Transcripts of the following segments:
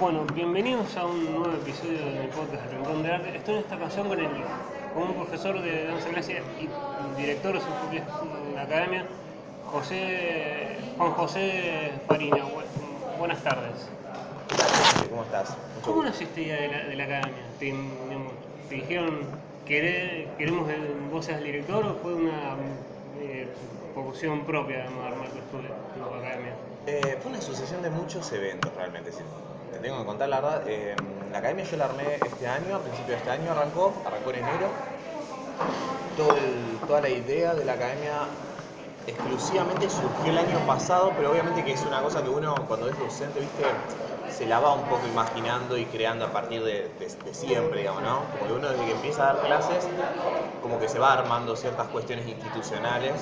Bueno, bienvenidos a un nuevo episodio de mi podcast Rincón de Arte. Estoy en esta ocasión con, el, con un profesor de danza clásica y director de su propia academia, José, Juan José Farina. Bu- Buenas tardes. ¿Cómo estás? Mucho ¿Cómo esta idea de la, de la academia? ¿Te, digamos, te dijeron "Queré- queremos que vos seas el director o fue una eh, por opción propia digamos, armar tu estudio, tu academia? Eh, fue una sucesión de muchos eventos realmente. Te tengo que contar la verdad. eh, la academia yo la armé este año, a principio de este año arrancó, arrancó en enero. Todo toda la idea de la academia exclusivamente surgió el año pasado, pero obviamente que es una cosa que uno cuando es docente, viste, se la va un poco imaginando y creando a partir de, siempre, digamos, ¿no? Como que uno desde que empieza a dar clases, como que se va armando ciertas cuestiones institucionales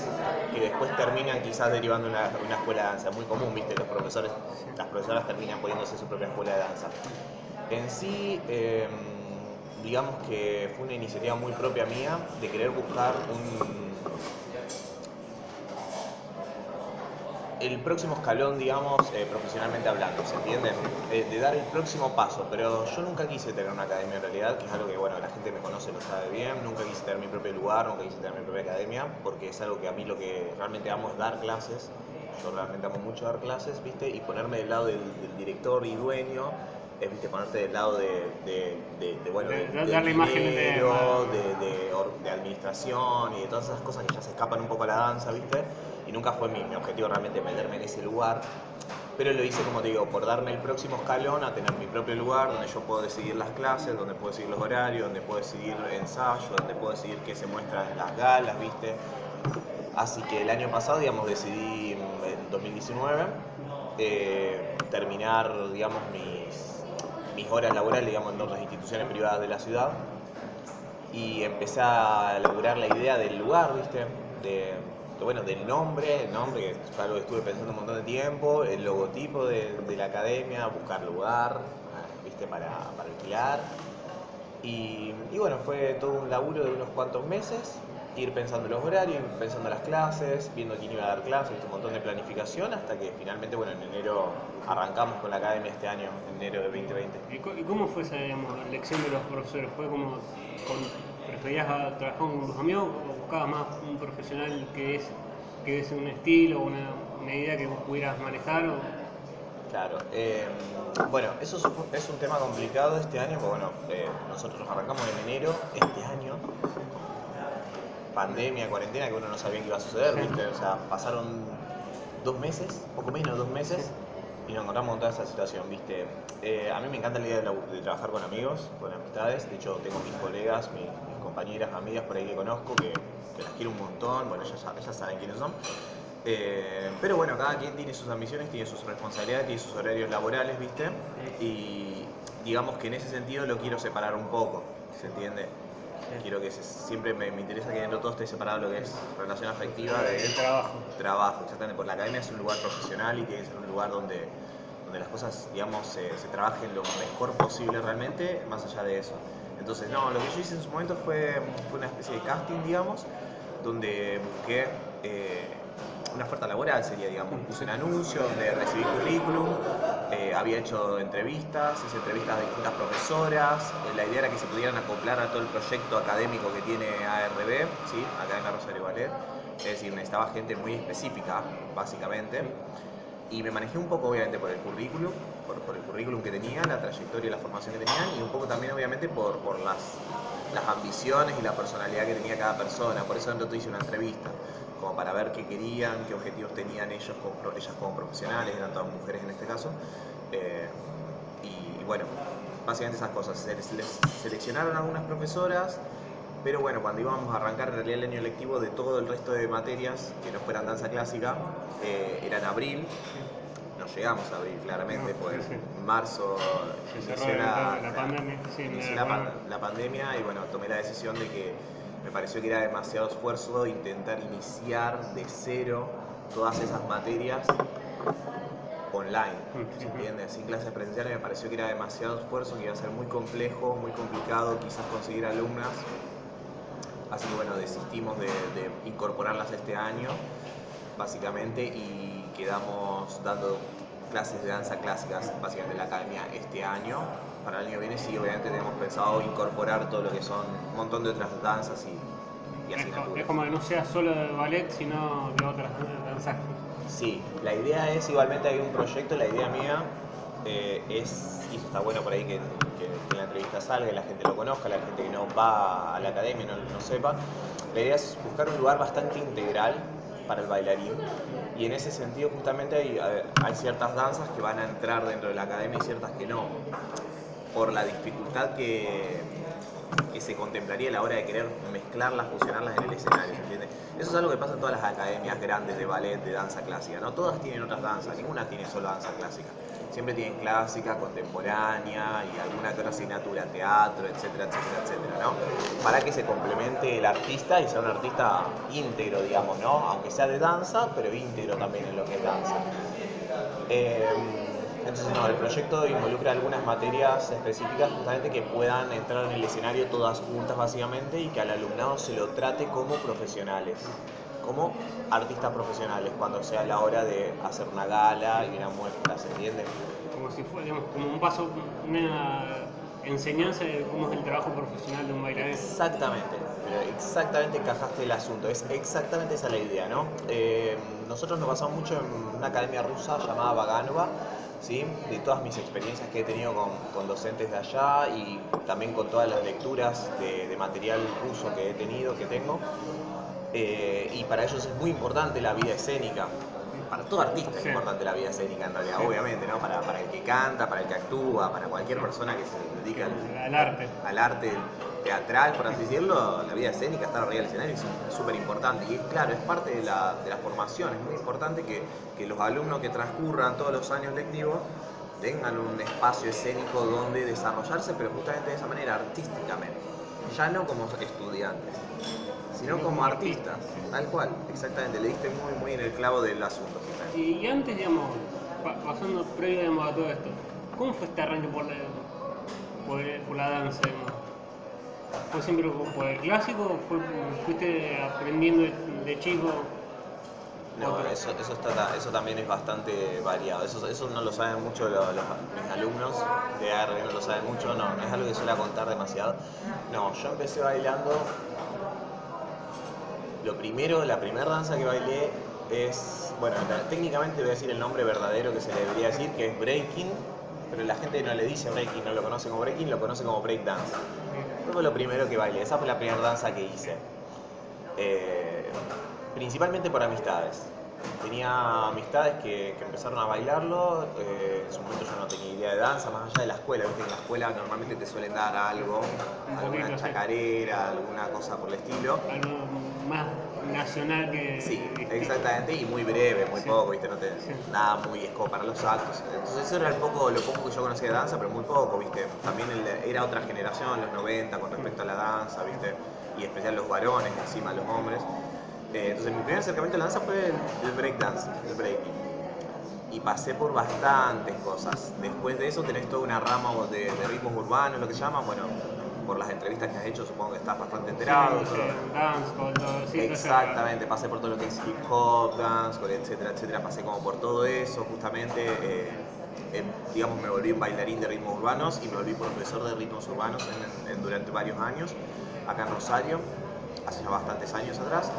que después terminan quizás derivando una, una escuela de danza. Muy común, viste, los profesores, las profesoras terminan poniéndose su propia escuela de danza. En sí, eh, digamos que fue una iniciativa muy propia mía de querer buscar un, el próximo escalón, digamos, eh, profesionalmente hablando, ¿se entiende? Eh, de dar el próximo paso, pero yo nunca quise tener una academia en realidad, que es algo que, bueno, la gente me conoce, lo sabe bien, nunca quise tener mi propio lugar, nunca quise tener mi propia academia, porque es algo que a mí lo que realmente amo es dar clases, yo realmente amo mucho dar clases, ¿viste? Y ponerme del lado del, del director y dueño, es, ¿viste? Ponerte del lado de, de, de- de, bueno, De- de, de- del dar la imagen de- dinero, de, de or- de administración y de todas esas cosas que ya se escapan un poco a la danza, ¿viste? Y nunca fue mi, mi objetivo realmente meterme en ese lugar. Pero lo hice, como te digo, por darme el próximo escalón a tener mi propio lugar donde yo puedo decidir las clases, donde puedo decidir los horarios, donde puedo decidir ensayos, donde puedo decidir qué se muestra las galas, ¿viste? Así que el año pasado, digamos, decidí en 2019 eh, terminar, digamos, mis, mis horas laborales, digamos, en otras instituciones privadas de la ciudad y empecé a elaborar la idea del lugar, ¿viste? Bueno, del nombre, el nombre que fue algo que estuve pensando un montón de tiempo, el logotipo de, la academia, buscar lugar, ¿viste? Para, para alquilar. Y, bueno, fue todo un laburo de unos cuantos meses, ir pensando los horarios, pensando las clases, viendo quién iba a dar clases, un montón de planificación, hasta que finalmente, bueno, en enero arrancamos con la academia este año, en enero de 2020. ¿Y, co- y cómo fue esa digamos, elección de los profesores? ¿Fue como con- preferías a- trabajar con tus amigos o buscabas más un profesional que es que es un estilo, una, una idea que vos pudieras manejar? O... Claro, eh, bueno, eso es un, es un tema complicado este año, porque bueno, eh, nosotros arrancamos en enero este año, pandemia, cuarentena, que uno no sabía qué iba a suceder, Sí. ¿viste? O sea, pasaron dos meses, poco menos de dos meses, y nos encontramos con toda esa situación, ¿viste? Eh, a mí me encanta la idea de, la- de trabajar con amigos, con amistades, de hecho tengo mis colegas, mis compañeras, amigas por ahí que conozco, que, que las quiero un montón, bueno, ellas, saben quiénes son. Eh, pero bueno, cada quien tiene sus ambiciones, tiene sus responsabilidades, tiene sus horarios laborales, ¿viste? Y digamos que en ese sentido lo quiero separar un poco, ¿se entiende? Quiero que se- siempre me, me interesa que dentro de todo esté separado lo que es relación afectiva de trabajo. trabajo, exactamente, porque la academia es un lugar profesional y tiene que ser un lugar donde, donde las cosas, digamos, se, se trabajen lo mejor posible realmente, más allá de eso. Entonces, no, lo que yo hice en su momento fue, una especie de casting, digamos, donde busqué eh, una oferta laboral, sería, digamos, puse un anuncio donde recibí currículum, eh, había hecho entrevistas, hice entrevistas a distintas profesoras, eh, la idea era que se pudieran acoplar a todo el proyecto académico que tiene ARB, ¿sí? Academia Rosario Ballet, es decir, necesitaba gente muy específica, básicamente. Y me manejé un poco, obviamente, por el currículum, por, por el currículum que tenía, la trayectoria y la formación que tenían, y un poco también, obviamente, por, por las, las ambiciones y la personalidad que tenía cada persona. Por eso dentro hice una entrevista, como para ver qué querían, qué objetivos tenían ellos como, ellas como profesionales, eran todas mujeres en este caso. Eh, y, y bueno, básicamente esas cosas. Se les- les seleccionaron algunas profesoras, pero bueno, cuando íbamos a arrancar en realidad el año lectivo de todo el resto de materias que no fueran danza clásica, eh, era en abril. No llegamos a abril, claramente, No, pues sí, marzo Se inició la, la, la pandemia. Sí, me inició la, acuerdo. pan- la pandemia y bueno, tomé la decisión de que me pareció que era demasiado esfuerzo intentar iniciar de cero todas esas materias online, ¿se entiende? Sin clases presenciales me pareció que era demasiado esfuerzo, que iba a ser muy complejo, muy complicado quizás conseguir alumnas. Así que bueno, desistimos de, de incorporarlas este año, básicamente, y quedamos dando clases de danza clásicas básicamente en la academia este año. Para el año que viene sí, obviamente tenemos pensado incorporar todo lo que son un montón de otras danzas y, y Es, asignaturas. es como que no sea solo de ballet, sino de otras danzas. Sí, la idea es igualmente hay un proyecto, la idea mía eh, es, y está bueno por ahí que, que- que la entrevista salga y la gente lo conozca, la gente que no va a la academia no no sepa, la idea es buscar un lugar bastante integral para el bailarín y en ese sentido justamente hay, hay ciertas danzas que van a entrar dentro de la academia y ciertas que no, por la dificultad que, que se contemplaría a la hora de querer mezclarlas, fusionarlas en el escenario, ¿se entiende? Eso es algo que pasa en todas las academias grandes de ballet, de danza clásica, ¿no? Todas tienen otras danzas, ninguna tiene solo danza clásica. Siempre tienen clásica, contemporánea y alguna otra asignatura, teatro, etcétera, etcétera, etcétera, ¿no? Para que se complemente el artista y sea un artista íntegro, digamos, ¿no? Aunque sea de danza, pero íntegro también en lo que es danza. Eh, entonces, no, el proyecto involucra algunas materias específicas justamente que puedan entrar en el escenario todas juntas básicamente y que al alumnado se lo trate como profesionales, como artistas profesionales cuando sea la hora de hacer una gala y una muestra, ¿se entiende? Como si fuera, digamos, como un paso, una enseñanza de cómo es el trabajo profesional de un bailarín. Exactamente, pero exactamente encajaste el asunto, es exactamente esa la idea, ¿no? Eh, nosotros nos basamos mucho en una academia rusa llamada Vaganova, ¿sí? De todas mis experiencias que he tenido con, con docentes de allá y también con todas las lecturas de, de material ruso que he tenido, que tengo. Eh, y para ellos es muy importante la vida escénica. Para todo artista es importante la vida escénica en realidad, Sí. obviamente, ¿no? Para, para el que canta, para el que actúa, para cualquier persona que se dedica al, Al arte. al arte teatral, por así decirlo, la vida escénica, estar arriba del escenario es súper importante. Y claro, es parte de la, de la formación, es muy importante que, que los alumnos que transcurran todos los años lectivos tengan un espacio escénico donde desarrollarse, pero justamente de esa manera, artísticamente. Ya no como estudiantes, sino como artistas, tal cual, exactamente. Le diste muy, muy en el clavo del asunto. Y, y antes, digamos, pa- pasando previo digamos, a todo esto, ¿cómo fue este arranque por la, por, por la danza? digamos? ¿Fue siempre por el clásico o fue- fuiste aprendiendo de, de chico? No, eso, eso, está, eso también es bastante variado. Eso, eso no lo saben mucho los, los- mis alumnos de AR, no lo saben mucho, no, no es algo que suele contar demasiado. No, yo empecé bailando. Lo primero, la primera danza que bailé es, bueno, la- técnicamente voy a decir el nombre verdadero que se le debería decir, que es breaking, pero la gente no le dice breaking, no lo conoce como breaking, lo conoce como break dance. Eso fue lo primero que bailé, esa fue la primera danza que hice. Eh, principalmente por amistades. Tenía amistades que, que empezaron a bailarlo, eh, en su momento yo no tenía idea de danza, más allá de la escuela, ¿viste? en la escuela normalmente te suelen dar algo, Un alguna chacarera, alguna cosa por el estilo. Algo más nacional que... Sí, exactamente, y muy breve, muy Sí. poco, ¿viste? No te, Sí. nada muy es como para los actos. Entonces eso era el poco, lo poco que yo conocía de danza, pero muy poco, ¿viste? También el- era otra generación, los 90, con respecto a la danza, ¿viste? Y especial los varones, encima los hombres. Eh, entonces mi primer acercamiento a la danza fue el, el breakdance, el breaking. Y pasé por bastantes cosas. Después de eso tenés toda una rama de, de ritmos urbanos, lo que llaman, bueno, por las entrevistas que has hecho supongo que estás bastante enterado. Sí, sí, dancehall, todo, sí. Exactamente, pasé por todo lo que es hip hop, dancehall, etcétera, etcétera, pasé como por todo eso justamente, eh, eh, digamos me volví un bailarín de ritmos urbanos y me volví profesor de ritmos urbanos en- en- durante varios años acá en Rosario, hace ya bastantes años atrás,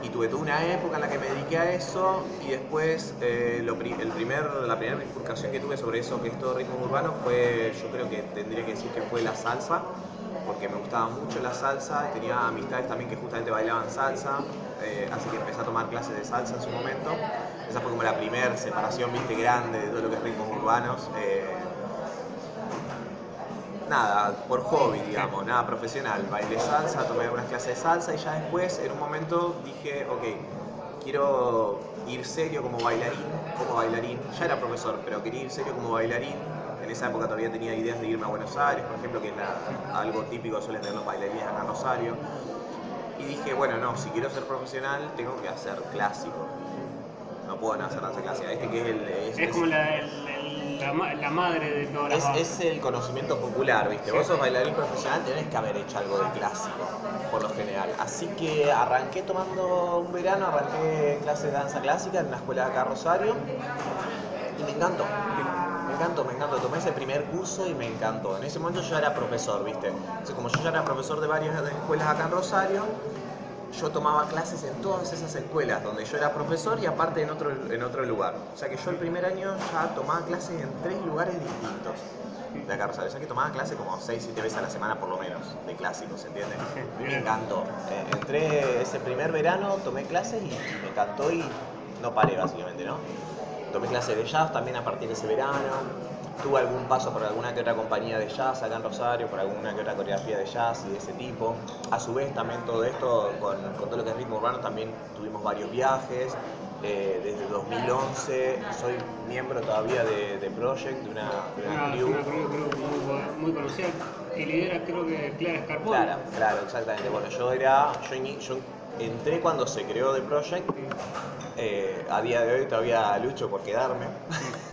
y tuve toda una época en la que me dediqué a eso y después eh, lo el primer, la primera bifurcación que tuve sobre eso que es todo ritmos urbanos fue, yo creo que tendría que decir que fue la salsa, porque me gustaba mucho la salsa, tenía amistades también que justamente bailaban salsa, eh, así que empecé a tomar clases de salsa en su momento. Esa fue como la primera separación, viste, grande de todo lo que es ritmos urbanos. eh, nada, por hobby, digamos, nada profesional. Bailé salsa, tomé algunas clases de salsa y ya después, en un momento, dije, ok, quiero ir serio como bailarín, como bailarín. Ya era profesor, pero quería ir serio como bailarín. En esa época todavía tenía ideas de irme a Buenos Aires, por ejemplo, que es la- algo típico suelen tener los bailarines acá en Rosario. Y dije, bueno, no, si quiero ser profesional, tengo que hacer clásico. No puedo no hacer danza clásica. Este que es el... es- Es como la, el- el- la, ma- la madre de todas las es, el conocimiento popular, ¿viste? Sí. Vos sos bailarín profesional, tenés que haber hecho algo de clásico, por lo general. Así que arranqué tomando un verano, arranqué clases de danza clásica en una escuela de acá Rosario. y me encantó. Me encantó, me encantó. Tomé ese primer curso y me encantó. En ese momento yo era profesor, ¿viste? Entonces, como yo ya era profesor de varias escuelas acá en Rosario, yo tomaba clases en todas esas escuelas donde yo era profesor y aparte en otro, en otro lugar. O sea que yo el primer año ya tomaba clases en tres lugares distintos de acá Rosario. O sea que tomaba clases como 6, 7 veces a la semana por lo menos de clásicos, ¿entiendes? Me encantó. Eh, entré ese primer verano, tomé clases y me encantó y no paré básicamente, ¿no? Tomé clases de jazz también a partir de ese verano tuve algún paso por alguna que otra compañía de jazz acá en Rosario, por alguna que otra coreografía de jazz y de ese tipo. A su vez también todo esto, con, con todo lo que es ritmo urbano, también tuvimos varios viajes. Eh, desde 2011 soy miembro todavía de, de Project, de una, de una Ah, crew. una crew, muy, muy conocida que lidera creo que Clara Scarpone. Claro, claro, exactamente. Bueno, yo era, yo, yo entré cuando se creó The Project. Eh, a día de hoy todavía lucho por quedarme.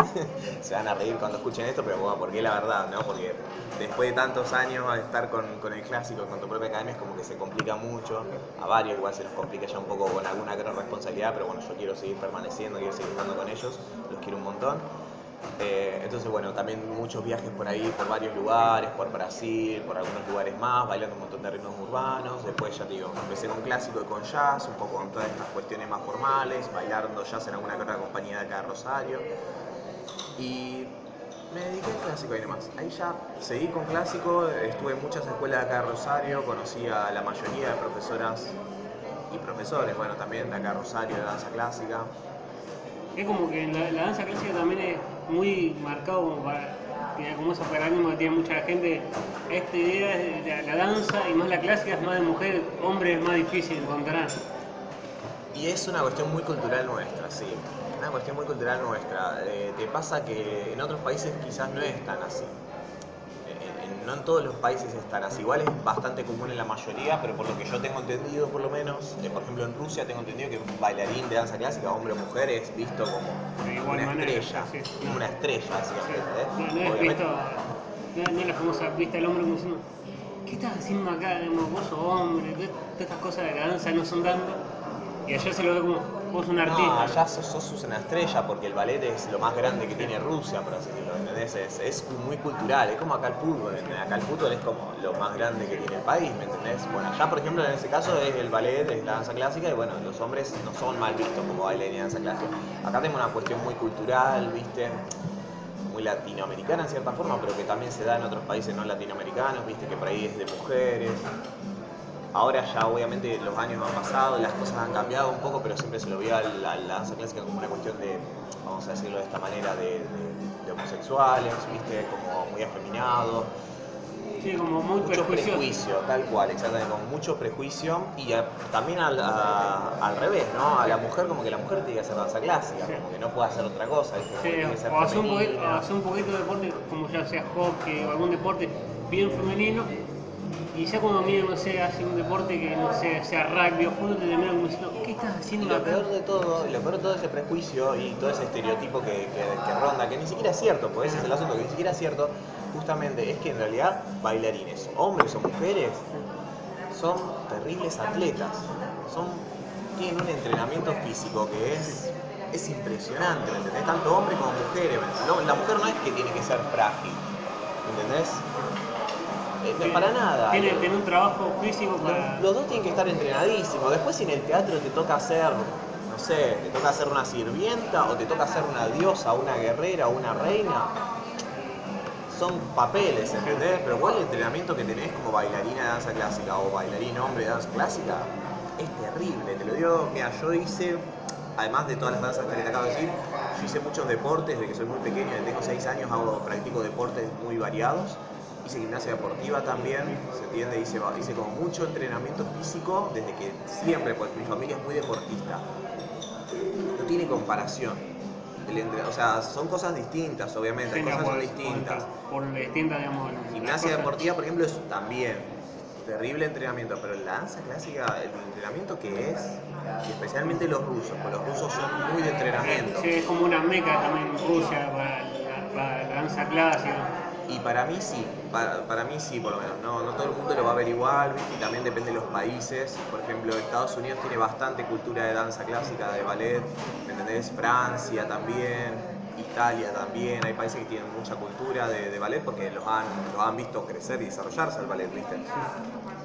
se van a reír cuando escuchen esto, pero bueno, porque la verdad, ¿no? Porque después de tantos años al estar con, con el clásico, con tu propia academia, es como que se complica mucho. A varios igual se nos complica ya un poco con alguna gran responsabilidad, pero bueno, yo quiero seguir permaneciendo, quiero seguir estando con ellos, los quiero un montón. Eh, entonces, bueno, también muchos viajes por ahí, por varios lugares, por Brasil, por algunos lugares más, bailando un montón de ritmos urbanos. Después, ya te digo, empecé con clásico y con jazz, un poco con todas estas cuestiones más formales, bailando jazz en alguna que otra compañía de acá de Rosario. Y me dediqué al clásico ahí nomás. Ahí ya seguí con clásico, estuve en muchas escuelas de acá de Rosario, conocí a la mayoría de profesoras y profesores, bueno, también de acá de Rosario de danza clásica. Es como que la, la danza clásica también es muy marcado como para como esos paradigmas que tiene mucha gente. Esta idea de la, la danza y más la clásica es más de mujer, hombre es más difícil encontrar. Y es una cuestión muy cultural nuestra, sí. Una cuestión muy cultural nuestra. Eh, te pasa que en otros países quizás no es tan así. No en todos los países es tan así. Igual es bastante común en la mayoría, pero por lo que yo tengo entendido, por lo menos, eh, por ejemplo en Rusia tengo entendido que un bailarín de danza clásica, hombre o mujer, es visto como De igual una manera, estrella. sí, sí. Como una estrella, Sí. básicamente. ¿eh? No, no es visto, no, no es la famosa vista del hombre como diciendo, ¿qué estás haciendo acá? Digamos, vos sos hombre, todas todas estas cosas de la danza no son tanto. Y allá se lo ve como, vos un artista. No, allá sos, sos una estrella porque el ballet es lo más grande que tiene Rusia, por así decirlo, ¿entendés? Es, es muy cultural, es como acá el fútbol, ¿entendés? Acá el fútbol es como lo más grande que tiene el país, ¿me entendés? Bueno, allá por ejemplo en ese caso es el ballet, es la danza clásica y bueno, los hombres no son mal vistos como bailarines de danza clásica. Acá tenemos una cuestión muy cultural, ¿viste? muy latinoamericana en cierta forma, pero que también se da en otros países no latinoamericanos, viste que por ahí es de mujeres. Ahora ya obviamente los años han pasado, las cosas han cambiado un poco, pero siempre se lo veía a la, la danza clásica como una cuestión de, vamos a decirlo de esta manera, de, de- de homosexuales, viste, como muy afeminado, Sí, como muy mucho prejuicio, tal cual, exactamente, con mucho prejuicio y a- también al, a- al revés, ¿no? A la mujer como que la mujer tiene que hacer danza clásica, Sí. como que no puede hacer otra cosa, ¿viste? Como que tiene que Sí, ser o hacer un, poquito, femenina. o hacer un poquito de deporte, como ya sea hockey o algún deporte bien femenino, y ya cuando mira, no sé, hace un deporte que no sé, sea rugby o fútbol, te terminan como diciendo, ¿qué estás Y haciendo lo acá? peor de todo, y lo peor de todo ese prejuicio y todo ese estereotipo que, que- que ronda, que ni siquiera es cierto, porque ese es el asunto, que ni siquiera es cierto, justamente es que en realidad bailarines, hombres o mujeres, son terribles atletas, son, tienen un entrenamiento físico que es, es impresionante, ¿me entendés? Tanto hombres como mujeres. Lo- la mujer no es que tiene que ser frágil, ¿me entendés? Eh, no, para nada. Tiene, Lo- tiene un trabajo físico para... los, los dos tienen que estar entrenadísimos. Después si en el teatro te toca hacer, no sé, te toca hacer una sirvienta o te toca hacer una diosa, una guerrera o una reina, son papeles, ¿entendés? Pero vos el entrenamiento que tenés como bailarina de danza clásica o bailarín hombre de danza clásica es terrible, te lo digo. Mira, yo hice, además de todas las danzas que te acabo de decir, yo hice muchos deportes desde que soy muy pequeño, desde tengo 6 años hago, practico deportes muy variados. Hice gimnasia deportiva también, se entiende, hice, hice como mucho entrenamiento físico desde que siempre, pues mi familia es muy deportista. No tiene comparación. El entre- o sea, son cosas distintas, obviamente, cosas son digamos, distintas. Por, por distintas, digamos, Gimnasia deportiva, por ejemplo, es también terrible entrenamiento, pero la danza clásica, el entrenamiento que es, y especialmente los rusos, porque los rusos son muy de entrenamiento. Sí, es como una meca también Rusia para la, para la danza clásica. Y para mí sí, para, para mí sí, por lo menos. No, no todo el mundo lo va a ver igual, ¿viste? Y también depende de los países. Por ejemplo, Estados Unidos tiene bastante cultura de danza clásica, de ballet, ¿me entendés? Francia también, Italia también, hay países que tienen mucha cultura de, ballet porque los han, los han visto crecer y desarrollarse el ballet, ¿viste?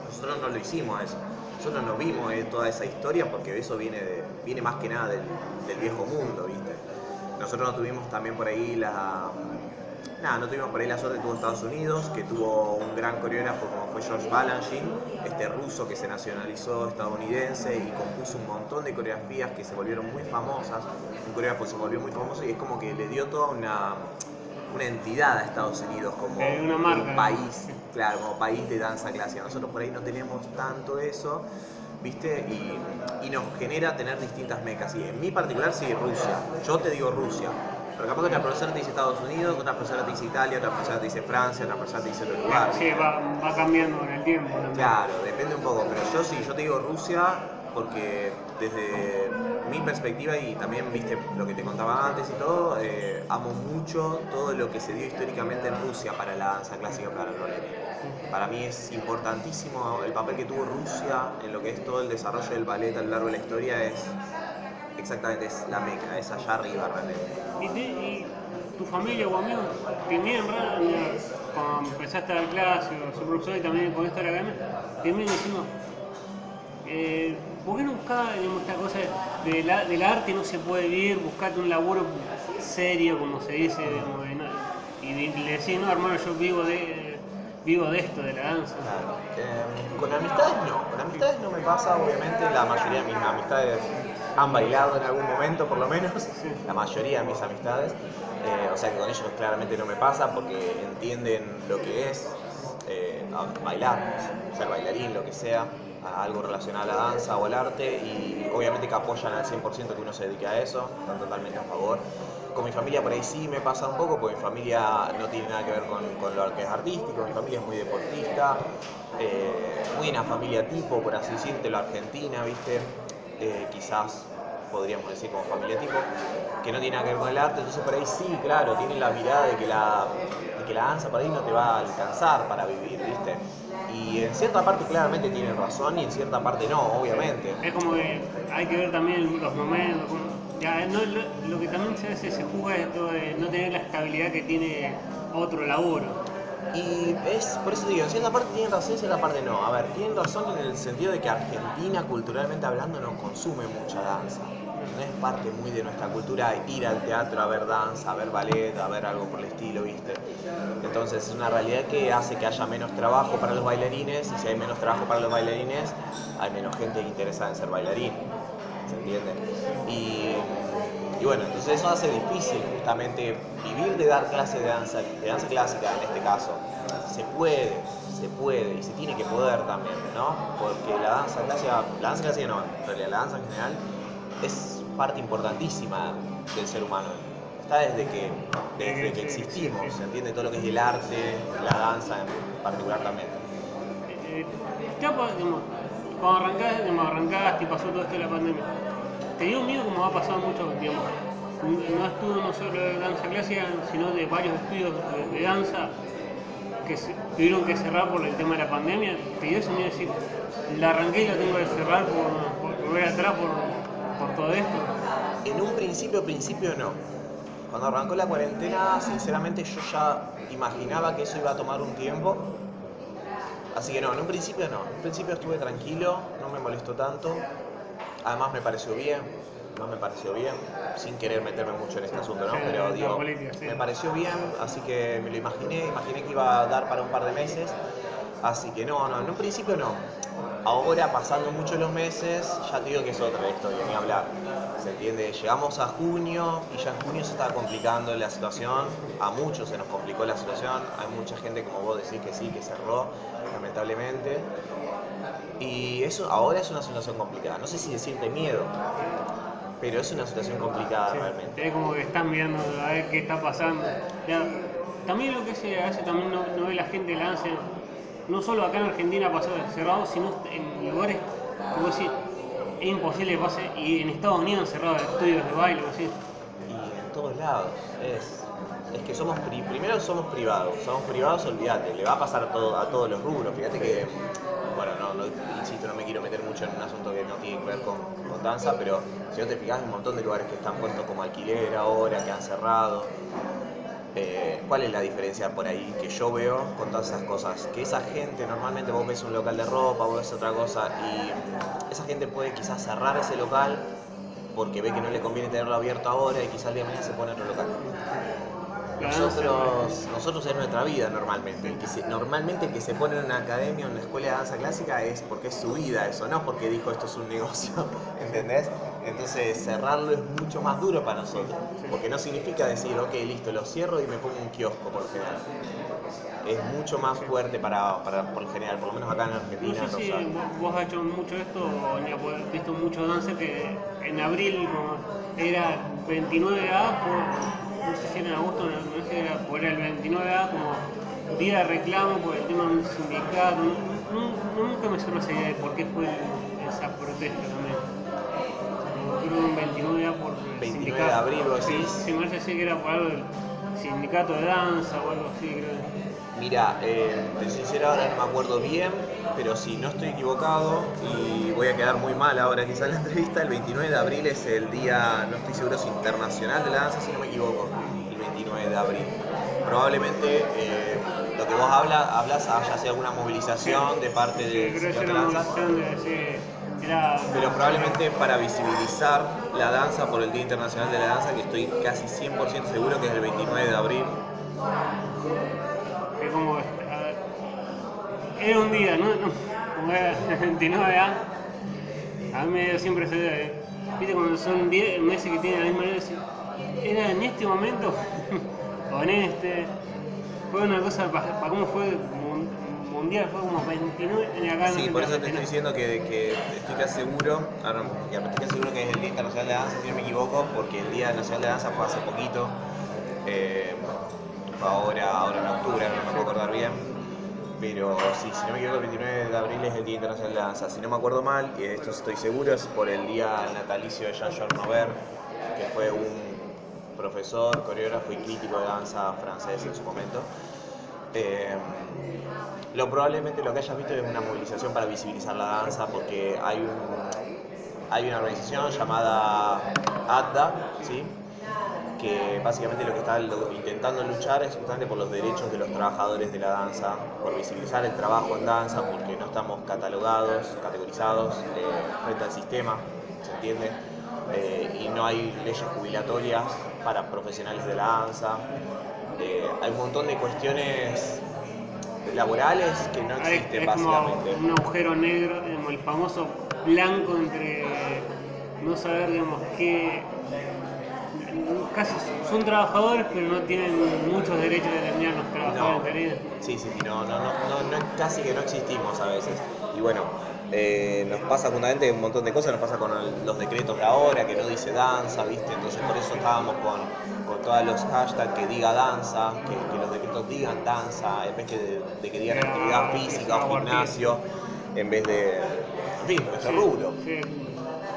Nosotros no lo hicimos eso, nosotros no vimos eh, toda esa historia porque eso viene, viene más que nada del, del viejo mundo, ¿viste? Nosotros no tuvimos también por ahí la, nada, no tuvimos por ahí la suerte, tuvo Estados Unidos, que tuvo un gran coreógrafo como fue George Balanchine, este ruso que se nacionalizó estadounidense y compuso un montón de coreografías que se volvieron muy famosas. Un coreógrafo que se volvió muy famoso y es como que le dio toda una, una entidad a Estados Unidos como un país, claro, como país de danza clásica. Nosotros por ahí no tenemos tanto eso. ¿viste? Y, y, nos genera tener distintas mecas. Y en mi particular, sí, Rusia. Yo te digo Rusia. Pero capaz que otra persona te dice Estados Unidos, otra persona te dice Italia, otra persona te dice Francia, otra persona te dice otro lugar. Sí, va, va cambiando en el tiempo. Claro, depende un poco, pero yo sí, yo te digo Rusia porque desde mi perspectiva y también viste lo que te contaba antes y todo, eh, amo mucho todo lo que se dio históricamente en Rusia para la danza clásica, para el ballet. Para mí es importantísimo el papel que tuvo Rusia en lo que es todo el desarrollo del ballet a lo largo de la historia, es exactamente es la meca, es allá arriba realmente. ¿Y, tu familia o amigos tenían cuando empezaste a dar clase o ser profesor y también con esto de la gana, también decimos, eh, ¿por qué no buscás esta cosa de del arte no se puede vivir, buscate un laburo serio, como se dice, y le decís, no hermano, yo vivo de, vivo de esto, de la danza. Claro. Eh, con amistades no, con amistades no me pasa, obviamente la mayoría de mis amistades han bailado en algún momento por lo menos, la mayoría de mis amistades, eh, o sea que con ellos claramente no me pasa porque entienden lo que es eh, bailar, ser bailarín, lo que sea, algo relacionado a la danza o al arte y obviamente que apoyan al 100% que uno se dedique a eso, están totalmente a favor. Con mi familia por ahí sí me pasa un poco, porque mi familia no tiene nada que ver con, con lo que es artístico, mi familia es muy deportista, eh, muy una familia tipo, por así decirte, argentina, ¿viste? Eh, quizás podríamos decir como familia tipo, que no tiene nada que ver con el arte, entonces por ahí sí, claro, tienen la mirada de que la, de que la danza por ahí no te va a alcanzar para vivir, ¿viste? Y en cierta parte claramente tienen razón y en cierta parte no, obviamente. Es como que hay que ver también los momentos, ya, no, lo, que también se hace, se juega esto de no tener la estabilidad que tiene otro laburo. Y es, por eso digo, en cierta parte tienen razón y en cierta parte no. A ver, tienen razón en el sentido de que Argentina, culturalmente hablando, no consume mucha danza. No es parte muy de nuestra cultura ir al teatro a ver danza, a ver ballet, a ver algo por el estilo, ¿viste? Entonces es una realidad que hace que haya menos trabajo para los bailarines y si hay menos trabajo para los bailarines, hay menos gente interesada en ser bailarín. ¿Se entiende? Y y bueno, entonces eso hace difícil justamente vivir de dar clases de danza, de danza clásica en este caso. Se puede, se puede y se tiene que poder también, ¿no? Porque la danza clásica, la danza clásica no, en realidad la danza en general es parte importantísima del ser humano. Está desde que, desde que existimos, se entiende todo lo que es el arte, la danza en particular también. Eh, cuando arrancaste, arrancaste y pasó todo esto de la pandemia, te dio miedo como ha pasado mucho tiempo. No estuvo no solo de danza clásica, sino de varios estudios de, danza que tuvieron que cerrar por el tema de la pandemia. Te dio ese miedo de decir, la arranqué y la tengo que cerrar por, volver atrás por, todo esto. En un principio, principio no. Cuando arrancó la cuarentena, sinceramente yo ya imaginaba que eso iba a tomar un tiempo. Así que no, en un principio no. En un principio estuve tranquilo, no me molestó tanto. Además me pareció bien, no me pareció bien, sin querer meterme mucho en este asunto, ¿no? Pero digo, me pareció bien, así que me lo imaginé, imaginé que iba a dar para un par de meses, así que no, no, en un principio no. Ahora, pasando mucho los meses, ya te digo que es otra la historia, ni hablar. ¿Se entiende? Llegamos a junio y ya en junio se estaba complicando la situación, a muchos se nos complicó la situación, hay mucha gente, como vos decís, que sí, que cerró, lamentablemente. Y eso ahora es una situación complicada. No sé si decirte miedo, pero es una situación complicada realmente. Es como que están viendo a ver qué está pasando. también lo que se hace, también no, ve la gente lance, no solo acá en Argentina pasó cerrado, sino en lugares que vos decís, es imposible que pase, y en Estados Unidos han cerrado estudios de baile, así. Y en todos lados, es Es que somos, pri- primero somos privados, somos privados, olvídate, le va a pasar a, todo, a todos los rubros. Fíjate que, bueno, no, no, insisto, no me quiero meter mucho en un asunto que no tiene que ver con, con danza, pero si no te fijas, hay un montón de lugares que están puestos como alquiler ahora, que han cerrado. Eh, ¿Cuál es la diferencia por ahí que yo veo con todas esas cosas? Que esa gente, normalmente vos ves un local de ropa, vos ves otra cosa, y mm, esa gente puede quizás cerrar ese local porque ve que no le conviene tenerlo abierto ahora y quizás el día de mañana se pone otro local. Nosotros, nosotros es nuestra vida normalmente. Normalmente el que se pone en una academia o en una escuela de danza clásica es porque es su vida eso, no porque dijo esto es un negocio, ¿entendés? Entonces cerrarlo es mucho más duro para nosotros, porque no significa decir, ok, listo, lo cierro y me pongo un kiosco por lo general. Es mucho más fuerte para, para por lo general, por lo menos acá en No Argentina. sé en si vos, vos has hecho mucho esto o has visto muchos danzas que en abril era 29A por, no sé si era en agosto no no sé si era por el 29A como día de reclamo por el tema de un sindicato. Nu- nu- Nunca me suena esa idea de por qué fue esa protesta también. Como creo que un 29A por el 29 de abril, vos Sí, sí, me parece así que era por algo del sindicato de danza o algo así, creo. Mira, eh, te sincero, ahora no me acuerdo bien, pero si no estoy equivocado, y voy a quedar muy mal ahora quizá en la entrevista, el 29 de abril es el día, no estoy seguro si internacional de la danza, si no me equivoco, el 29 de abril. Probablemente eh, lo que vos hablas, hablas haya sido alguna movilización de parte Sí, creo que era de una danza, movilización de era pero probablemente para visibilizar la danza por el Día Internacional de la Danza, que estoy casi 100% seguro que es el 29 de abril. Es como. a era un día, ¿no? Como era el 29A. A mí me dio siempre idea de. ¿Viste cuando son 10 meses que tienen la misma edad? ¿Era en este momento? ¿O en este? Fue una cosa. ¿Para cómo fue mundial? Fue como 29. y Acá Sí, por eso te 29. estoy diciendo que, que estoy casi seguro, ahora, estoy seguro que es el Día Internacional de la Danza, si no me equivoco, porque el Día Nacional de la Danza fue hace poquito, eh, fue ahora, ahora en octubre, no me puedo acordar bien, pero sí, si no me equivoco, el 29 de abril es el Día Internacional de la Danza. Si no me acuerdo mal, y de esto estoy seguro, es por el día natalicio de Jean-Georges Nover, que fue un profesor, coreógrafo y crítico de danza francés en su momento. Eh, lo probablemente lo que hayas visto es una movilización para visibilizar la danza porque hay, hay una organización llamada ADDA, ¿sí? que básicamente lo que está intentando luchar es justamente por los derechos de los trabajadores de la danza, por visibilizar el trabajo en danza, porque no estamos catalogados, categorizados eh, frente al sistema, ¿se entiende? Eh, y no hay leyes jubilatorias para profesionales de la danza. Eh, hay un montón de cuestiones laborales que no existen es como básicamente. un agujero negro, digamos, el famoso blanco entre no saber, digamos, qué. Casi son trabajadores, pero no tienen muchos derechos que tenían los trabajadores No. Sí, sí, sí, no, no, no, no, no- casi que no existimos a veces. Y bueno, eh, nos pasa fundamentalmente un montón de cosas, nos pasa con el- los decretos de ahora, que no dice danza, ¿viste? Entonces por eso estábamos con, con todos los hashtags que diga danza, que, que los decretos digan danza, en vez que de, de que digan actividad física o gimnasio, en vez de, en fin, nuestro Sí, rubro. sí.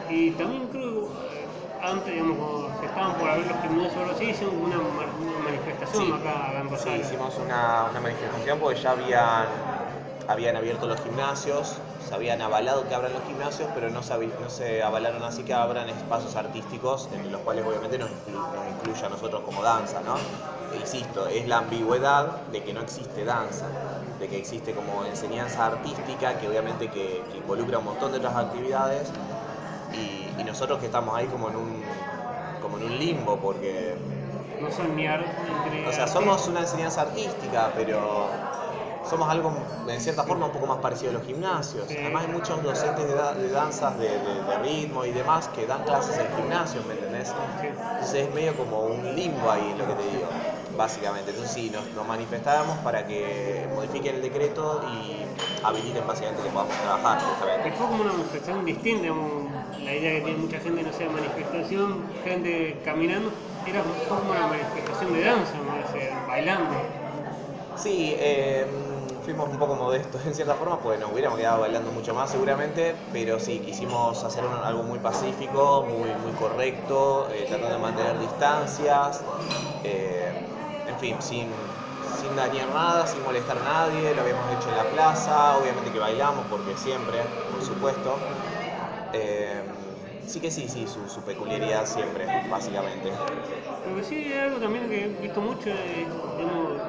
Y también creo eh, antes, digamos, cuando se estaban por abrir los gimnasios o algo así, hicieron una, una manifestación Sí, acá, en sí, hicimos una, una manifestación porque ya habían, habían abierto los gimnasios, se habían avalado que abran los gimnasios, pero no se, no se avalaron así que abran espacios artísticos en los cuales obviamente nos, inclu- nos incluye a nosotros como danza, ¿no? E insisto, es la ambigüedad de que no existe danza, de que existe como enseñanza artística que obviamente que, que involucra un montón de otras actividades y, y nosotros que estamos ahí como en un, como en un limbo porque No son ni ar- entre o sea, somos una enseñanza artística, pero somos algo en cierta forma un poco más parecido a los gimnasios. Además hay muchos docentes de, da- de danzas, de, de- de ritmo y demás que dan clases en gimnasios, ¿me entendés? Entonces es medio como un limbo ahí lo que te digo, básicamente. Entonces sí, nos, nos manifestábamos para que modifiquen el decreto y habiliten básicamente que podamos trabajar, justamente. fue como una manifestación distinta, la idea que tiene mucha gente, no sé, manifestación, gente caminando, era como, una manifestación de danza, me parece, bailando. Sí, eh, fuimos un poco modestos en cierta forma, pues nos hubiéramos quedado bailando mucho más seguramente, pero sí, quisimos hacer algo muy pacífico, muy, muy correcto, eh, tratando de mantener distancias. eh, fin, sin, sin dañar nada, sin molestar a nadie, lo habíamos hecho en la plaza, obviamente que bailamos, porque siempre, por supuesto. Eh, sí que sí, sí, su, su peculiaridad siempre, básicamente. Lo que sí hay algo también que he visto mucho, eh, digamos,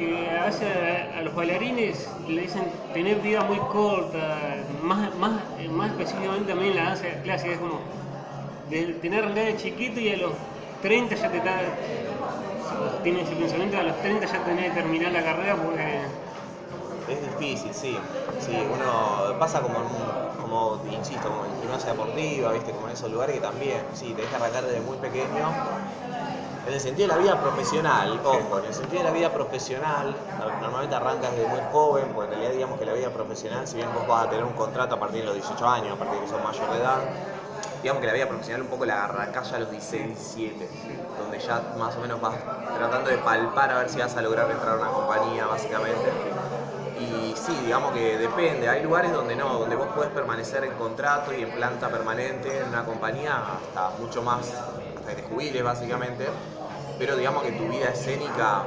que veces a, los bailarines le dicen tener vida muy corta, más, más, más específicamente también la danza clásica, es como de tener arrancado de chiquito y a los 30 ya te está, tiene ese pensamiento, a los 30 ya tenés que terminar la carrera porque Es difícil, sí. Sí, uno pasa como, como insisto, como en gimnasia deportiva, ¿viste? Como en esos lugares que también, sí, tenés que arrancar desde muy pequeño. En el sentido de la vida profesional, ojo, en el sentido de la vida profesional, no- normalmente arrancas desde muy joven, porque en realidad digamos que la vida profesional, si bien vos vas a tener un contrato a partir de los 18 años, a partir de que sos mayor de edad, digamos que la vida profesional un poco la arrancás a los 16, 17, donde ya más o menos vas tratando de palpar a ver si vas a lograr entrar a una compañía, básicamente. Y sí, digamos que depende. Hay lugares donde no, donde vos podés permanecer en contrato y en planta permanente en una compañía hasta mucho más, hasta que te jubiles básicamente. Pero digamos que tu vida escénica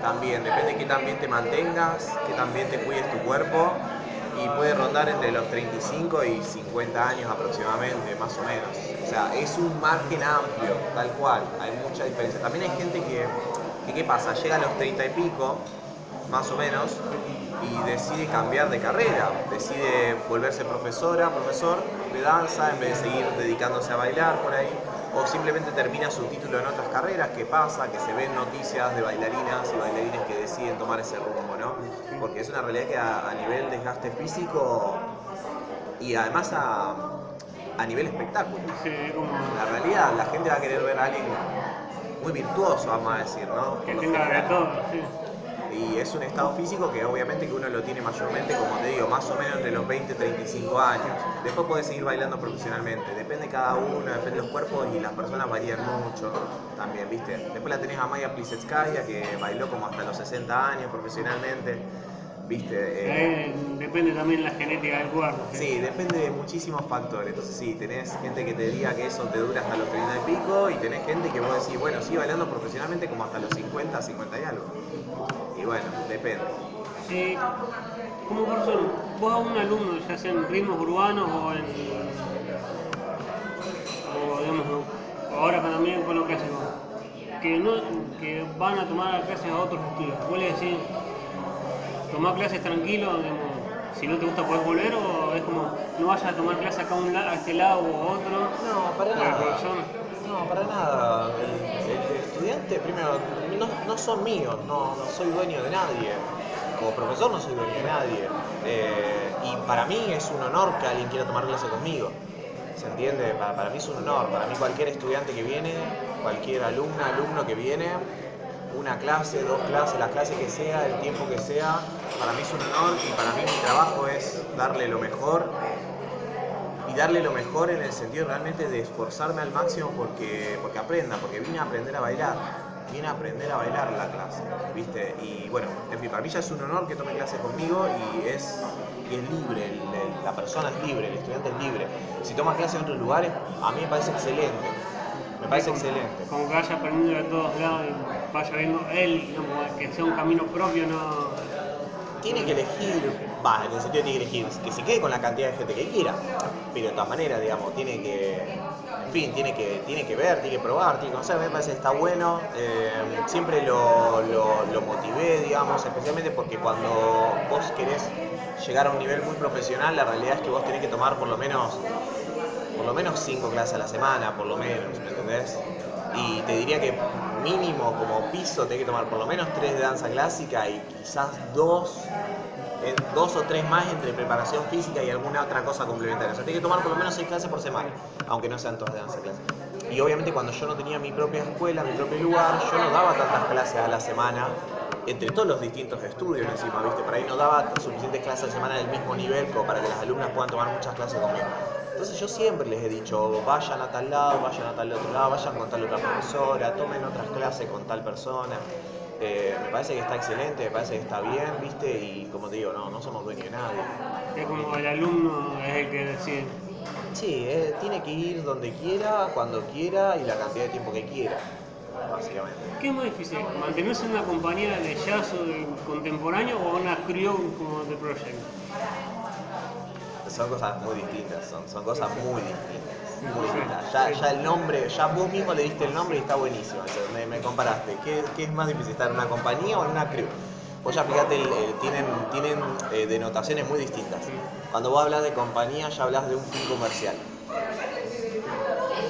también, depende de qué tan bien te mantengas, qué tan bien te cuides tu cuerpo. Y puede rondar entre los 35 y 50 años aproximadamente, más o menos. O sea, es un margen amplio, tal cual. Hay mucha diferencia. También hay gente que, que ¿qué pasa? Llega a los 30 y pico, más o menos, y decide cambiar de carrera, decide volverse profesora, profesor de danza en vez de seguir dedicándose a bailar por ahí, o simplemente termina su título en otras carreras, ¿qué pasa? Que se ven noticias de bailarinas y bailarines que deciden tomar ese rumbo, ¿no? Porque es una realidad que a, a nivel desgaste físico y además a, a nivel espectáculo. sí, como La realidad, la gente va a querer ver a alguien muy virtuoso, vamos a decir, ¿no? que tenga de todo, sí. Y es un estado físico que obviamente que uno lo tiene mayormente, como te digo, más o menos entre los 20 y 35 años. Después puedes seguir bailando profesionalmente. Depende de cada uno, depende de los cuerpos y las personas varían mucho también, ¿viste? Después la tenés a Maya Plisetskaya que bailó como hasta los 60 años profesionalmente, ¿viste? Eh, depende también la genética del cuerpo. Sí, depende de muchísimos factores. Entonces sí, tenés gente que te diga que eso te dura hasta los 30 y pico y tenés gente que vos decís, bueno, sí, bailando profesionalmente como hasta los 50, 50 y algo. Y bueno, depende. Eh, como profesor, vos a un alumno, ya sea en ritmos urbanos o en. o digamos, o ahora también con lo clásico, que, no, que van a tomar clases a otros estudios, vos le decís, tomar clases tranquilo, digamos, si no te gusta podés volver o es como, no vayas a tomar clases acá a, un la- a este lado o a otro. No, para nada. profesor- No, para nada. El, estudiante, primero, no, no son míos, no, no soy dueño de nadie. Como profesor no soy dueño de nadie. Eh, y para mí es un honor que alguien quiera tomar clase conmigo. ¿Se entiende? Para, para mí es un honor. Para mí cualquier estudiante que viene, cualquier alumna, alumno que viene, una clase, dos clases, la clase que sea, el tiempo que sea, para mí es un honor y para mí mi trabajo es darle lo mejor y darle lo mejor en el sentido realmente de esforzarme al máximo porque, porque aprenda, porque vine a aprender a bailar, vine a aprender a bailar la clase, ¿viste? Y bueno, en fin, para mí ya es un honor que tome clase conmigo y es, y es libre, el- el- la persona es libre, el estudiante es libre. Si toma clase en otros lugares, a mí me parece excelente, me parece como- excelente. Como que vaya aprendiendo de todos lados y vaya viendo él, digamos, que sea un camino propio, no. Tiene que elegir, va, en el sentido tiene que elegir, que se quede con la cantidad de gente que quiera, pero de todas maneras, digamos, tiene que, en fin, tiene que, tiene que ver, tiene que probar, tiene que conocer, me parece que está bueno, eh, siempre lo, lo, lo motivé, digamos, especialmente porque cuando vos querés llegar a un nivel muy profesional, la realidad es que vos tenés que tomar por lo menos, por lo menos cinco clases a la semana, por lo menos, ¿me entendés? Y te diría que mínimo como piso tenés que tomar por lo menos tres de danza clásica y quizás dos, dos o tres más entre preparación física y alguna otra cosa complementaria. O sea, tenés que tomar por lo menos seis clases por semana, aunque no sean todas de danza clásica. Y obviamente cuando yo no tenía mi propia escuela, mi propio lugar, yo no daba tantas clases a la semana entre todos los distintos estudios encima, ¿viste? Por ahí no daba suficientes clases a la semana del mismo nivel como para que las alumnas puedan tomar muchas clases conmigo. Entonces yo siempre les he dicho, vayan a tal lado, vayan a tal otro lado, vayan con tal otra profesora, tomen otras clases con tal persona. Eh, me parece que está excelente, me parece que está bien, ¿viste? Y como te digo, no, no somos dueños de nadie. Es como el alumno es el que decide. Sí, eh, tiene que ir donde quiera, cuando quiera y la cantidad de tiempo que quiera. básicamente. ¿Qué es más difícil? ¿Mantenerse en una compañía de jazz o de contemporáneo o una crew como The Project? Son cosas muy distintas, son, son cosas muy distintas. Muy distintas. Ya, ya el nombre, ya vos mismo le diste el nombre y está buenísimo. O sea, me, me comparaste. ¿Qué, qué es más difícil, estar en una compañía o en una crew? Vos ya fíjate, el- el- tienen, tienen eh, denotaciones muy distintas. Cuando vos hablas de compañía, ya hablas de un fin comercial.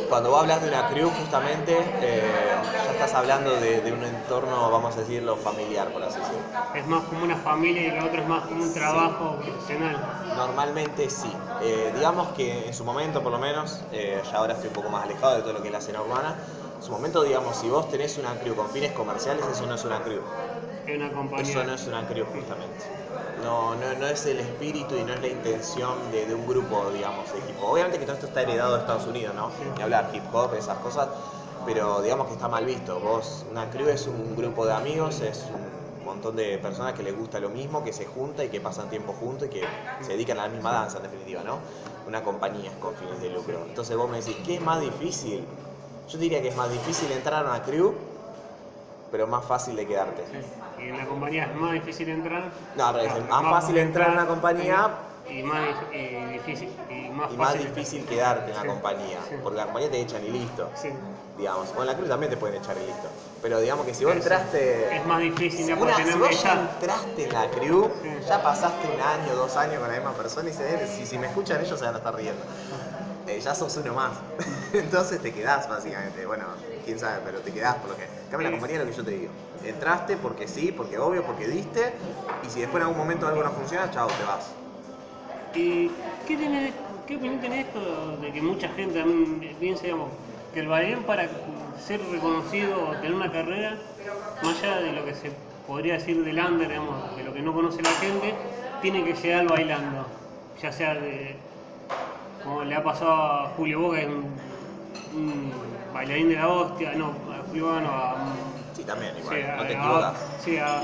Cuando vos hablas de una crew, justamente, eh, ya estás hablando de, de un entorno, vamos a decirlo, familiar, por así decirlo. Es más como una familia y lo otro es más como un trabajo profesional. Normalmente sí. Eh, digamos que en su momento, por lo menos, eh, ya ahora estoy un poco más alejado de todo lo que es la escena urbana. En su momento, digamos, si vos tenés una crew con fines comerciales, eso no es una crew. Es una compañía. Eso no es una crew, justamente. No, no, no es el espíritu y no es la intención de, de un grupo, digamos, de hip hop. Obviamente que todo esto está heredado de Estados Unidos, ¿no? Ni hablar hip hop, esas cosas, pero digamos que está mal visto. Vos, una crew es un grupo de amigos, es un montón de personas que les gusta lo mismo, que se junta y que pasan tiempo juntos y que se dedican a la misma danza, en definitiva, ¿no? Una compañía es con fines de lucro. Entonces vos me decís, ¿qué es más difícil? Yo diría que es más difícil entrar a una crew, pero más fácil de quedarte. Y en la compañía es más difícil entrar. No, pero es más fácil entrar en una compañía y más y difícil y más y más fácil difícil quedarte en la compañía, sí. porque la compañía te echan y listo, Sí. digamos. O en la cruz también te pueden echar y listo. Pero digamos que si vos entraste... Es más difícil, Una- si tenés vos ya entraste en la crew, ya pasaste un año, dos años con la misma persona y se, si, si me escuchan ellos se van a estar riendo. Eh, ya sos uno más. Entonces te quedás básicamente. Bueno, quién sabe, pero te quedás por lo que. En cambio, la compañía lo que yo te digo. Entraste porque sí, porque obvio, porque diste. Y si después en algún momento algo no funciona, chao, te vas. ¿Y qué, tiene, qué opinión tiene esto de que mucha gente también piensa, digamos, que el bailarín para ser reconocido o tener una carrera, más allá de lo que se podría decir del under, digamos, de lo que no conoce la gente, tiene que llegar bailando? Ya sea de, como le ha pasado a Julio Boca, que es un, un bailarín de la hostia, no, a Julio Boca no, a, Sí, también, igual. Sí, no te a- equivocas. sí, a,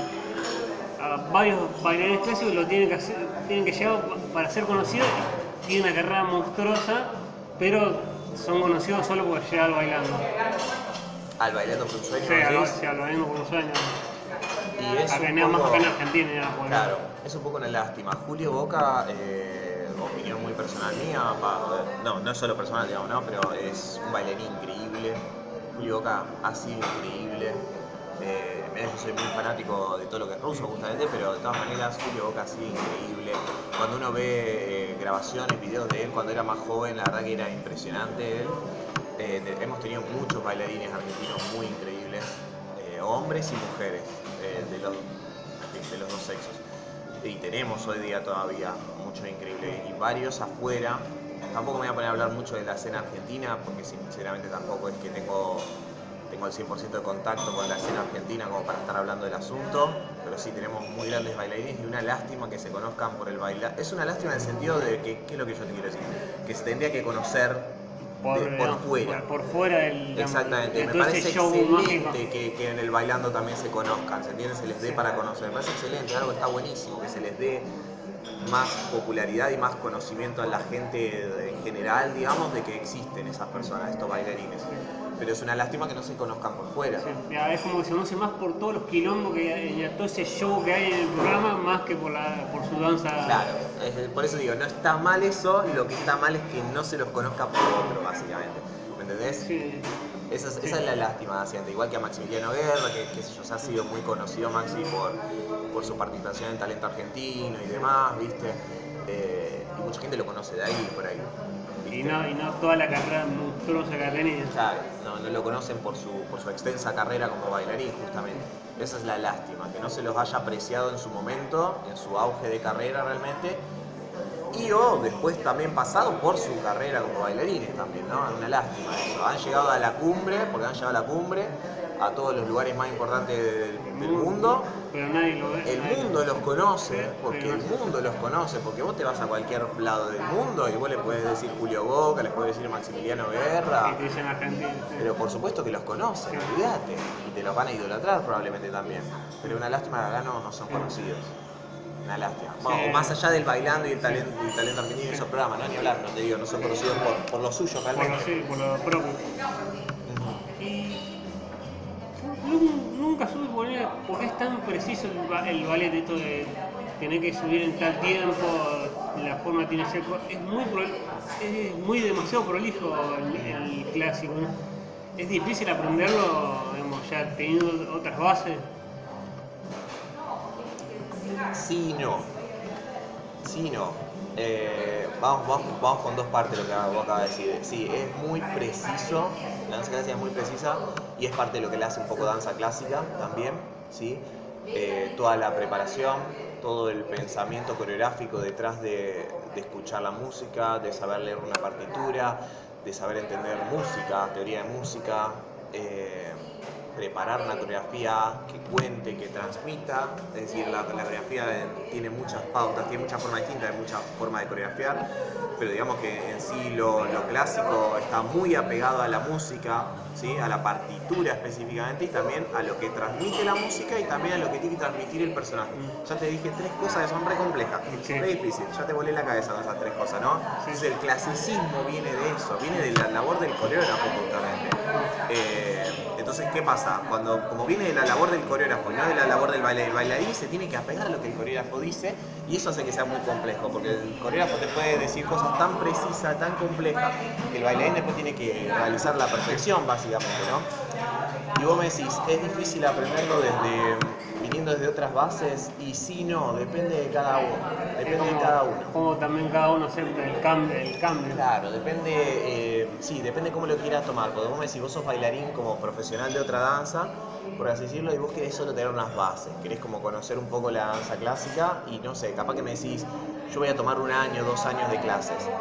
a varios bailarines clásicos lo tienen que hacer, tienen que llegar pa- para ser conocidos. Tienen una carrera monstruosa, pero son conocidos solo por llegar bailando. Al bailando por un sueño. Sí, a a lo mismo por un sueño. Y es Acá, un nada más poco- acá en Argentina, ya, porque- Claro, es un poco una lástima. Julio Boca, eh, opinión muy personal mía, no, no es solo personal, digamos, ¿no? pero es un bailarín increíble. Julio Boca ha sido increíble. Eh, soy muy fanático de todo lo que es ruso, justamente, pero de todas maneras, Julio Boca ha sido increíble. Cuando uno ve eh, grabaciones, videos de él cuando era más joven, la verdad que era impresionante él. Eh, hemos tenido muchos bailarines argentinos muy increíbles, eh, hombres y mujeres, de, los, de los dos sexos. Y tenemos hoy día todavía muchos increíbles y varios afuera. Tampoco me voy a poner a hablar mucho de la escena argentina porque sinceramente tampoco es que tengo, tengo el 100% de contacto con la escena argentina como para estar hablando del asunto, pero sí tenemos muy grandes bailarines y una lástima que se conozcan por el bailar. Es una lástima en el sentido de que, ¿qué es lo que yo te quiero decir? Que se tendría que conocer por, de- por digamos, fuera. Por, por fuera del Exactamente, me parece excelente que, que en el bailando también se conozcan, ¿se entiende? Se les dé Sí. para conocer, me parece excelente, algo está buenísimo, que se les dé más popularidad y más conocimiento a la gente en general, digamos, de que existen esas personas, estos bailarines. Pero es una lástima que no se conozcan por fuera. Sí, es como que se conoce más por todos los quilombos que hay, y todo ese show que hay en el programa, más que por, la, por su danza. Claro, es- por eso digo, no está mal eso, lo que está mal es que no se los conozca por otro, básicamente. ¿Me entendés? Sí. Esa es, esa es la lástima, siente. igual que a Maximiliano Guerra, que, que yo, se ha sido muy conocido Maxi por, por su participación en talento argentino y demás, ¿viste? Eh, y mucha gente lo conoce de ahí, por ahí. Y no, y no toda la carrera monstruosa que tenido. Claro, no, no lo conocen por su, por su extensa carrera como bailarín, justamente. Esa es la lástima, que no se los haya apreciado en su momento, en su auge de carrera realmente, y o después también pasado por su carrera como bailarines también, ¿no? Es una lástima eso. Han llegado a la cumbre, porque han llegado a la cumbre, a todos los lugares más importantes del, del mundo. Pero nadie lo ve. El mundo los conoce, porque el mundo los conoce, porque vos te vas a cualquier lado del mundo y vos le puedes decir Julio Boca, le puedes decir Maximiliano Guerra, Y te dicen Argentina. pero por supuesto que los conocen, olvídate. Y te los van a idolatrar probablemente también. Pero una lástima que acá no, no son conocidos. Una lástima. Bueno, más allá del bailando y el talento, el talento argentino y esos programas, ¿no? Ni hablar, no te digo, no son conocidos por, por lo suyo por lo, realmente. sí, por lo propio. Nunca supe poner por qué es tan preciso el, ba- el ballet, esto de tener que subir en tal tiempo, la forma tiene que ser. Es muy, es muy demasiado prolijo el, clásico. Es difícil aprenderlo, digamos, ya teniendo otras bases. Sí no. Sí no. Eh, vamos, vamos, vamos con dos partes de lo que vos acabas de decir. Sí, es muy preciso, la danza clásica es muy precisa y es parte de lo que le hace un poco danza clásica también, ¿sí? Eh, toda la preparación, todo el pensamiento coreográfico detrás de, de escuchar la música, de saber leer una partitura, de saber entender música, teoría de música, eh, preparar una coreografía que cuente, que transmita, es decir, la, la coreografía tiene muchas pautas, tiene muchas formas distintas, hay muchas formas de coreografiar, pero digamos que en sí lo, lo clásico está muy apegado a la música, ¿sí? a la partitura específicamente y también a lo que transmite la música y también a lo que tiene que transmitir el personaje. Ya te dije tres cosas que son re complejas, Sí. re difícil, ya te volé la cabeza con esas tres cosas, ¿no? Entonces el clasicismo viene de eso, viene de la labor del coreógrafo justamente. Eh, entonces, ¿qué pasa? Cuando, como viene de la labor del coreógrafo y no de la labor del bailarín, el bailarín se tiene que apegar a lo que el coreógrafo dice y eso hace que sea muy complejo, porque el coreógrafo te puede decir cosas tan precisas, tan complejas, que el bailarín después tiene que realizar la perfección, básicamente, ¿no? Y vos me decís, ¿es difícil aprenderlo desde viniendo desde otras bases? Y sí, no, depende de cada uno, depende de cada uno. Como también cada uno acepta el cambio. El cambio. Claro, depende, eh, sí, depende cómo lo quieras tomar. Porque vos me decís, vos sos bailarín como profesional de otra danza, por así decirlo, y vos querés solo tener unas bases, querés como conocer un poco la danza clásica y no sé, capaz que me decís, yo voy a tomar un año, dos años de clases.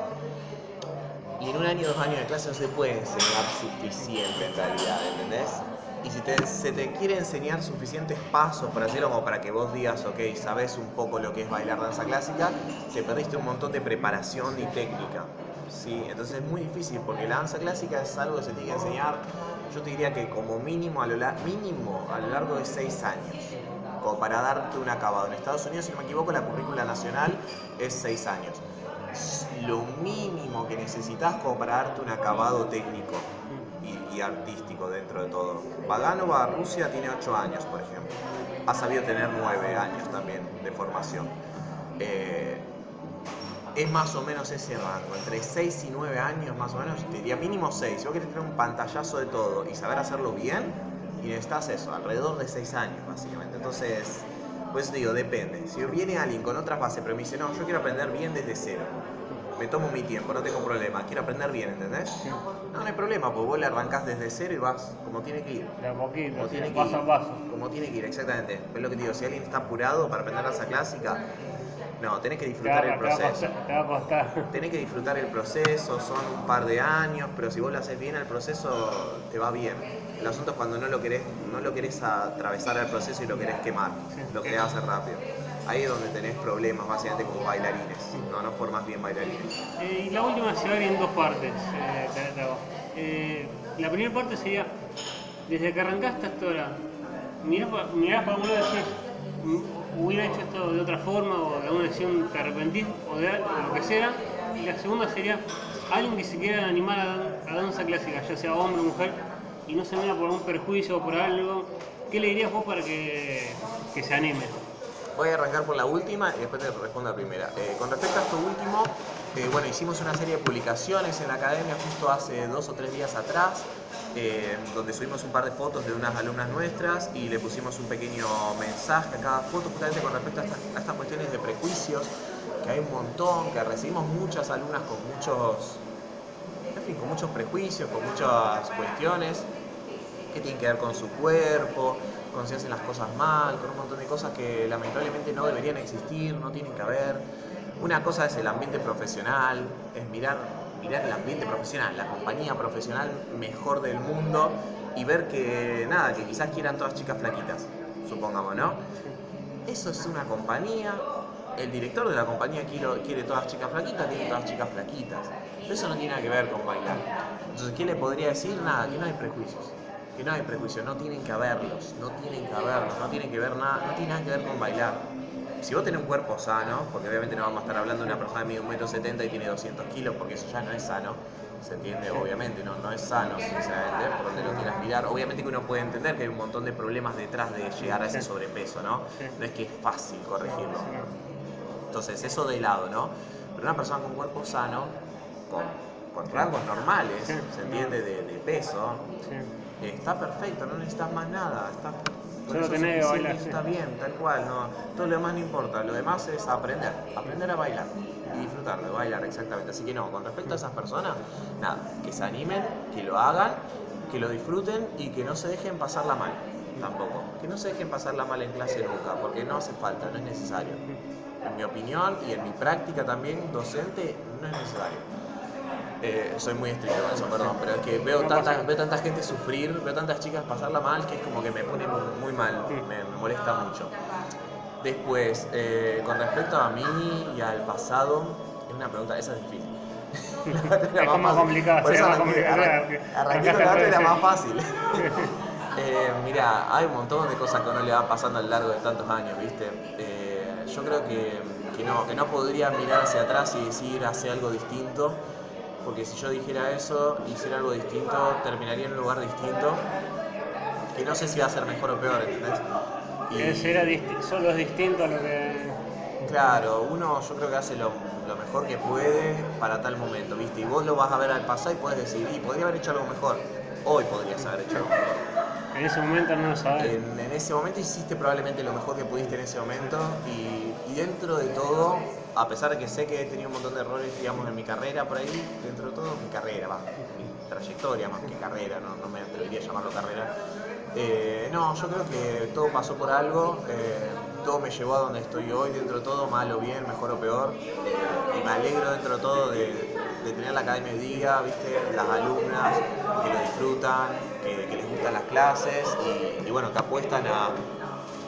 Y en un año, dos años de clase no se puede enseñar suficiente en realidad, ¿entendés? Y si te- se te quiere enseñar suficientes pasos para hacerlo como para que vos digas, ok, sabes un poco lo que es bailar danza clásica, te perdiste un montón de preparación y técnica. ¿sí? Entonces es muy difícil porque la danza clásica es algo que se tiene que enseñar, yo te diría que como mínimo a lo, mínimo a lo largo de seis años, como para darte un acabado. En Estados Unidos, si no me equivoco, la currícula nacional es seis años. Lo mínimo que necesitas como para darte un acabado técnico artístico dentro de todo. Vaganova, Rusia, tiene 8 años, por ejemplo. Ha sabido tener 9 años también de formación. Eh, es más o menos ese rango, entre 6 y 9 años más o menos, te diría mínimo 6. Si vos querés tener un pantallazo de todo y saber hacerlo bien, y necesitas eso, alrededor de 6 años básicamente. Entonces, pues digo, depende. Si viene alguien con otras bases, pero me dice, no, yo quiero aprender bien desde cero. Me tomo mi tiempo, no tengo problema, quiero aprender bien, ¿entendés? No, no hay problema, pues vos le arrancás desde cero y vas como tiene que ir. De a poquito, Como tiene que paso ir. a paso. Como tiene que ir, exactamente. Es lo que te digo, si alguien está apurado para aprender danza clásica, no, tenés que disfrutar el proceso. Te va a costar. Tenés que disfrutar el proceso, son un par de años, pero si vos lo haces bien el proceso, te va bien. El asunto es cuando no lo querés, no lo querés atravesar el proceso y lo querés quemar, Sí. lo querés hacer rápido. Ahí es donde tenés problemas básicamente como bailarines, no, no formas bien bailarines. Eh, y la última se va en dos partes. eh. Eh, la primera parte sería, desde que arrancaste hasta ahora, mirás, pa- mirás para uno y decís, "Mm, hubiera hecho esto de otra forma o de alguna decisión te arrepentís o de, de lo que sea. Y la segunda sería, alguien que se quiera animar a, dan- a danza clásica, ya sea hombre o mujer, y no se anima por algún perjuicio o por algo, ¿qué le dirías vos para que se anime? Voy a arrancar por la última y después te respondo la primera. Eh, con respecto a esto último, eh, bueno, hicimos una serie de publicaciones en la academia justo hace dos o tres días atrás, eh, donde subimos un par de fotos de unas alumnas nuestras y le pusimos un pequeño mensaje a cada foto justamente con respecto a estas, a cuestiones de prejuicios, que hay un montón, que recibimos muchas alumnas con muchos, en fin, con muchos prejuicios, con muchas cuestiones que tienen que ver con su cuerpo, con si hacen las cosas mal, con un montón de cosas que lamentablemente no deberían existir, no tienen que haber. Una cosa es el ambiente profesional, es mirar, mirar el ambiente profesional, la compañía profesional mejor del mundo y ver que nada, que quizás quieran todas chicas flaquitas, supongamos, ¿no? Eso es una compañía, el director de la compañía quiere, todas chicas flaquitas, tiene todas chicas flaquitas. Eso no tiene nada que ver con bailar. Entonces, ¿qué le podría decir? Nada, que no hay prejuicios. Que no hay prejuicios, no tienen que haberlos, no tienen que haberlos, no tienen que ver nada, no tiene nada que ver con bailar. Si vos tenés un cuerpo sano, porque obviamente no vamos a estar hablando de una persona mide un metro setenta y tiene 200 kilos, porque eso ya no es sano, ¿se entiende? Obviamente, no, no es sano, sinceramente, por donde lo quieras mirar. Obviamente que uno puede entender que hay un montón de problemas detrás de llegar a ese sobrepeso, ¿no? No es que es fácil corregirlo. Entonces, eso de lado, ¿no? Pero una persona con cuerpo sano, con, con rangos normales, ¿se entiende? De, de peso, está perfecto, no necesitas más nada. Está, Solo tenés que bailar. Está bien, tal cual, no, todo lo demás no importa. Lo demás es aprender, aprender a bailar y disfrutar de bailar, exactamente. Así que no, con respecto a esas personas, nada, que se animen, que lo hagan, que lo disfruten y que no se dejen pasarla mal tampoco. Que no se dejen pasarla mal en clase nunca, porque no hace falta, no es necesario. En mi opinión y en mi práctica también docente, no es necesario. Eh, soy muy estricto con eso, perdón, pero es que veo, tanta, veo tanta gente sufrir, veo tantas chicas pasarla mal que es como que me pone muy mal, me, me molesta mucho. Después, eh, con respecto a mí y al pasado, es una pregunta, esa es difícil. es Por eso más arranqué, complicado. arranqué, arranqué con la otra era más fácil. eh, mira, hay un montón de cosas que uno le va pasando a lo largo de tantos años, ¿viste? Eh, yo creo que, que, no, que no podría mirar hacia atrás y decir hace algo distinto, porque si yo dijera eso, hiciera algo distinto, terminaría en un lugar distinto, que no sé si va a ser mejor o peor, ¿entendés? Y... Era disti solo es distinto a lo que... Claro, uno yo creo que hace lo, lo, mejor que puede para tal momento, ¿viste? Y vos lo vas a ver al pasado y puedes decir, y podría haber hecho algo mejor. Hoy podrías haber hecho algo mejor. En ese momento no lo sabes. En, en, ese momento hiciste probablemente lo mejor que pudiste en ese momento y, y, dentro de todo, a pesar de que sé que he tenido un montón de errores, digamos, en mi carrera por ahí, dentro de todo, mi carrera, va, mi trayectoria más que carrera, no, me atrevería a llamarlo carrera. Eh, no, yo creo que todo pasó por algo, eh, todo me llevó a donde estoy hoy, dentro de todo, mal o bien, mejor o peor, eh, y me alegro dentro de todo de, de tener la Academia de Día, ¿viste? las alumnas que lo disfrutan, que, les gustan las clases y, y, bueno, que apuestan a,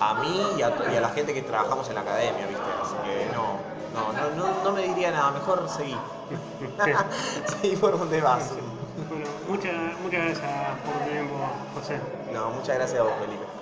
a mí y a, y a, la gente que trabajamos en la academia, ¿viste? Así que no, no, no, no, no me diría nada, mejor seguí. seguí por donde vas. Bueno, muchas, muchas gracias por tu tiempo, José. No, muchas gracias a vos, Felipe.